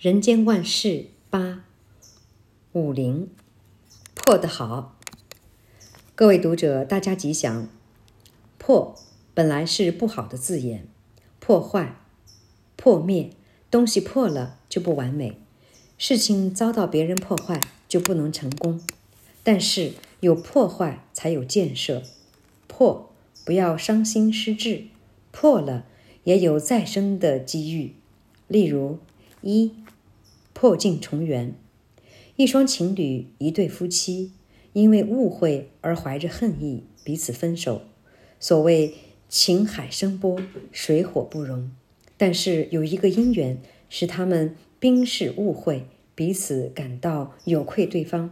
人间万事八五零破得好，各位读者，大家吉祥。破本来是不好的字眼，破坏、破灭，东西破了就不完美，事情遭到别人破坏就不能成功。但是有破坏才有建设，破不要伤心失志，破了也有再生的机遇。例如一。破镜重圆，一双情侣，一对夫妻，因为误会而怀着恨意，彼此分手。所谓情海生波，水火不容。但是有一个因缘，使他们冰释误会，彼此感到有愧对方，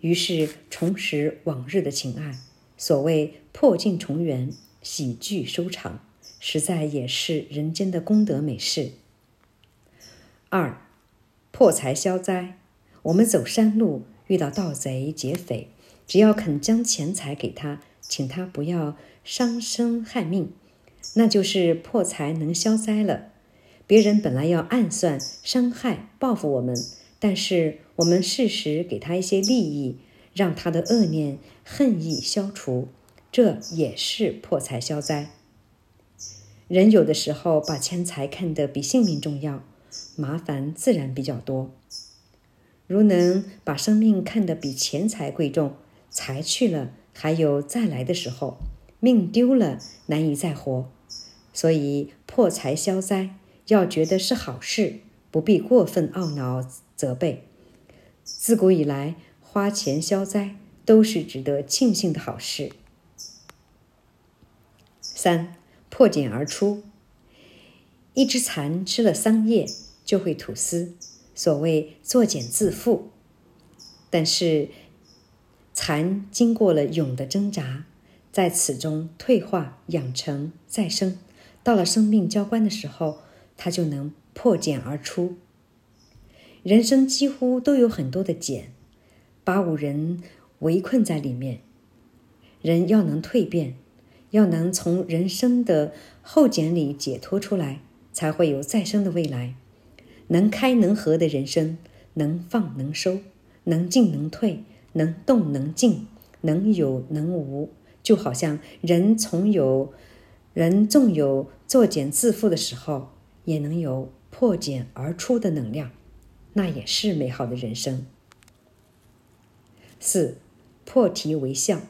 于是重拾往日的情爱。所谓破镜重圆，喜剧收场，实在也是人间的功德美事。二。破财消灾，我们走山路遇到盗贼劫匪，只要肯将钱财给他，请他不要伤身害命，那就是破财能消灾了。别人本来要暗算、伤害、报复我们，但是我们适时给他一些利益，让他的恶念、恨意消除，这也是破财消灾。人有的时候把钱财看得比性命重要。麻烦自然比较多。如能把生命看得比钱财贵重，财去了还有再来的时候，命丢了难以再活。所以破财消灾要觉得是好事，不必过分懊恼责备。自古以来，花钱消灾都是值得庆幸的好事。三，破茧而出，一只蚕吃了桑叶。就会吐丝，所谓作茧自缚。但是蚕经过了蛹的挣扎，在此中退化、养成、再生，到了生命交关的时候，它就能破茧而出。人生几乎都有很多的茧，把五人围困在里面。人要能蜕变，要能从人生的厚茧里解脱出来，才会有再生的未来。能开能合的人生，能放能收，能进能退，能动能静，能有能无，就好像人从有，人纵有作茧自缚的时候，也能有破茧而出的能量，那也是美好的人生。四，破涕为笑。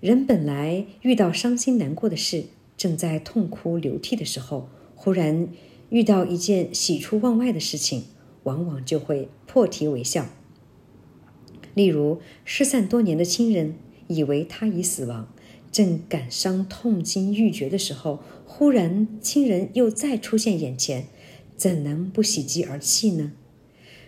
人本来遇到伤心难过的事，正在痛哭流涕的时候，忽然。遇到一件喜出望外的事情，往往就会破涕为笑。例如，失散多年的亲人，以为他已死亡，正感伤痛心欲绝的时候，忽然亲人又再出现眼前，怎能不喜极而泣呢？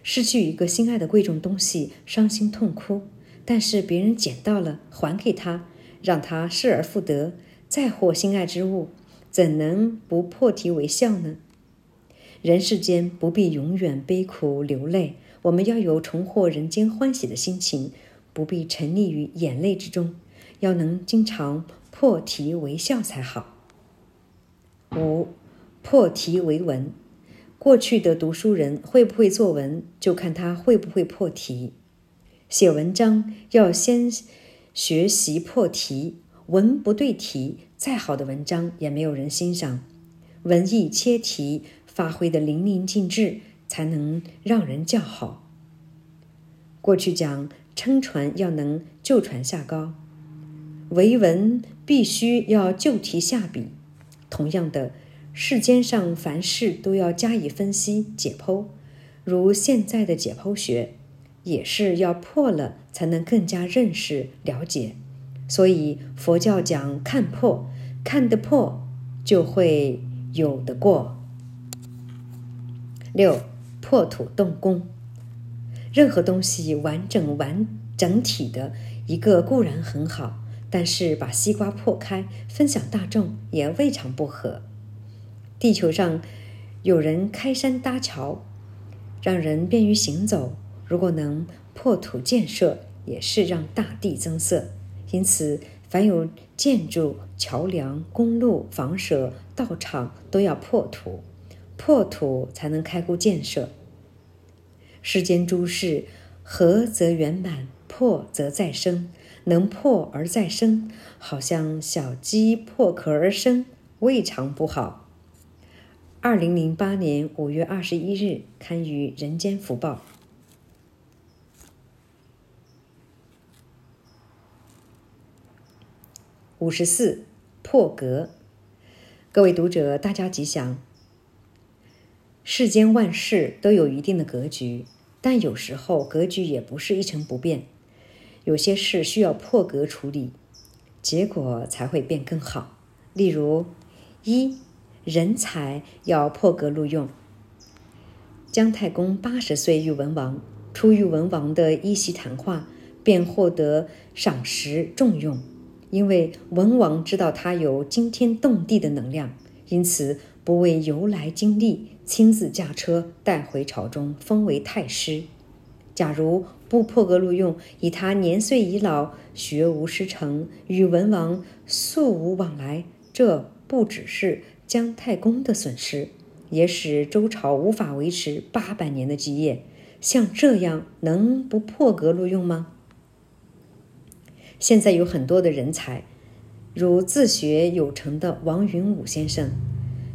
失去一个心爱的贵重东西，伤心痛哭，但是别人捡到了，还给他，让他失而复得，再获心爱之物，怎能不破涕为笑呢？人世间不必永远悲苦流泪，我们要有重获人间欢喜的心情，不必沉溺于眼泪之中，要能经常破涕为笑才好。五，破涕为文。过去的读书人会不会作文，就看他会不会破题。写文章要先学习破题，文不对题，再好的文章也没有人欣赏。文艺切题。发挥得淋漓尽致，才能让人叫好。过去讲撑船要能就船下高，为文必须要就题下笔。同样的，世间上凡事都要加以分析解剖，如现在的解剖学，也是要破了才能更加认识了解。所以佛教讲看破，看得破就会有得过。六，破土动工。任何东西完整完整体的一个固然很好，但是把西瓜破开分享大众也未尝不可。地球上有人开山搭桥，让人便于行走。如果能破土建设，也是让大地增色。因此，凡有建筑、桥梁、公路、房舍、道场，都要破土。破土才能开乎建设。世间诸事，合则圆满，破则再生。能破而再生，好像小鸡破壳而生，未尝不好。二零零八年五月二十一日刊于《人间福报》。五十四破格，各位读者，大家吉祥。世间万事都有一定的格局，但有时候格局也不是一成不变，有些事需要破格处理，结果才会变更好。例如，一人才要破格录用。姜太公八十岁遇文王，出遇文王的一席谈话，便获得赏识重用。因为文王知道他有惊天动地的能量，因此不畏由来经历，亲自驾车带回朝中，封为太师。假如不破格录用，以他年岁已老，学无师承，与文王素无往来，这不只是姜太公的损失，也使周朝无法维持八百年的基业。像这样，能不破格录用吗？现在有很多的人才，如自学有成的王云武先生，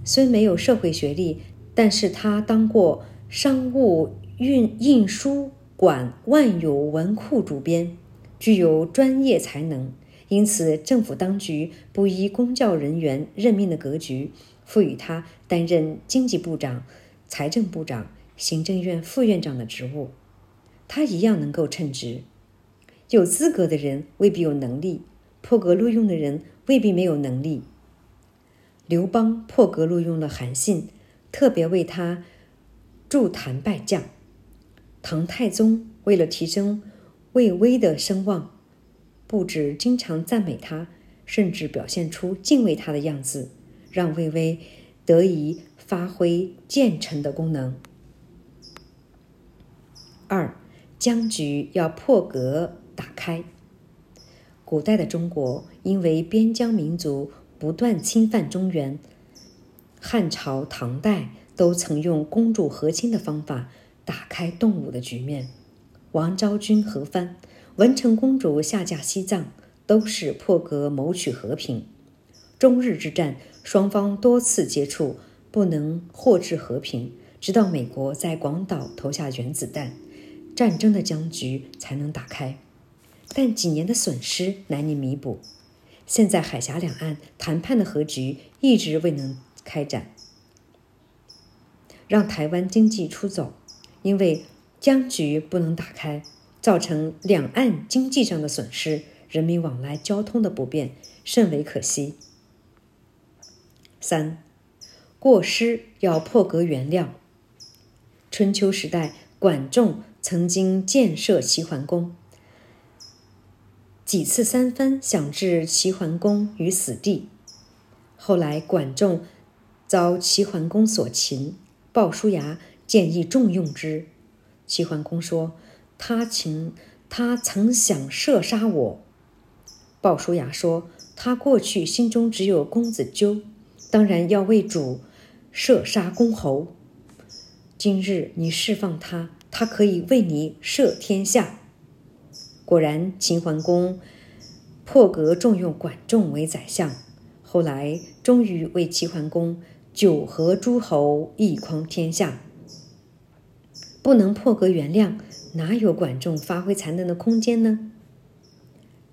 虽没有社会学历，但是他当过商务运印书馆万有文库主编，具有专业才能，因此政府当局不依公教人员任命的格局，赋予他担任经济部长、财政部长、行政院副院长的职务，他一样能够称职。有资格的人未必有能力，破格录用的人未必没有能力。刘邦破格录用了韩信，特别为他筑坛拜将。唐太宗为了提升魏巍的声望，不止经常赞美他，甚至表现出敬畏他的样子，让魏巍得以发挥谏臣的功能。二，僵局要破格。打开。古代的中国因为边疆民族不断侵犯中原，汉朝、唐代都曾用公主和亲的方法打开动武的局面。王昭君和番、文成公主下嫁西藏，都是破格谋取和平。中日之战，双方多次接触，不能获致和平，直到美国在广岛投下原子弹，战争的僵局才能打开。但几年的损失难以弥补，现在海峡两岸谈判的和局一直未能开展，让台湾经济出走，因为僵局不能打开，造成两岸经济上的损失，人民往来交通的不便，甚为可惜。三，过失要破格原谅。春秋时代，管仲曾经建设齐桓公。几次三番想置齐桓公于死地，后来管仲遭齐桓公所擒，鲍叔牙建议重用之。齐桓公说：“他曾他曾想射杀我。”鲍叔牙说：“他过去心中只有公子纠，当然要为主射杀公侯。今日你释放他，他可以为你摄天下。”果然，秦桓公破格重用管仲为宰相，后来终于为齐桓公九合诸侯，一匡天下。不能破格原谅，哪有管仲发挥才能的空间呢？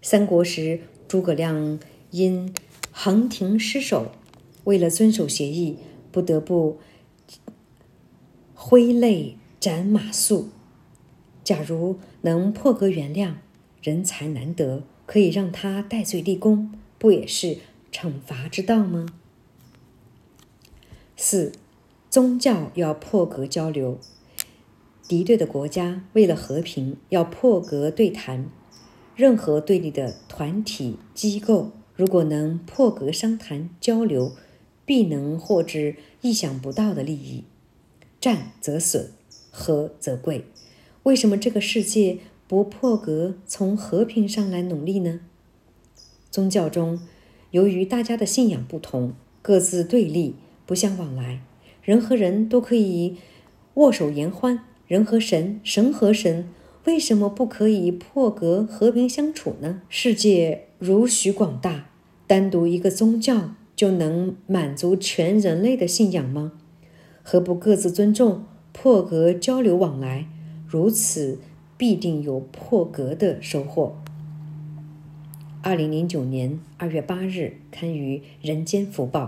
三国时，诸葛亮因横庭失守，为了遵守协议，不得不挥泪斩马谡。假如能破格原谅，人才难得，可以让他戴罪立功，不也是惩罚之道吗？四，宗教要破格交流。敌对的国家为了和平，要破格对谈。任何对立的团体机构，如果能破格商谈交流，必能获致意想不到的利益。战则损，和则贵。为什么这个世界不破格从和平上来努力呢？宗教中，由于大家的信仰不同，各自对立，不相往来，人和人都可以握手言欢，人和神，神和神，为什么不可以破格和平相处呢？世界如许广大，单独一个宗教就能满足全人类的信仰吗？何不各自尊重，破格交流往来？如此必定有破格的收获。二零零九年二月八日，刊于《人间福报》。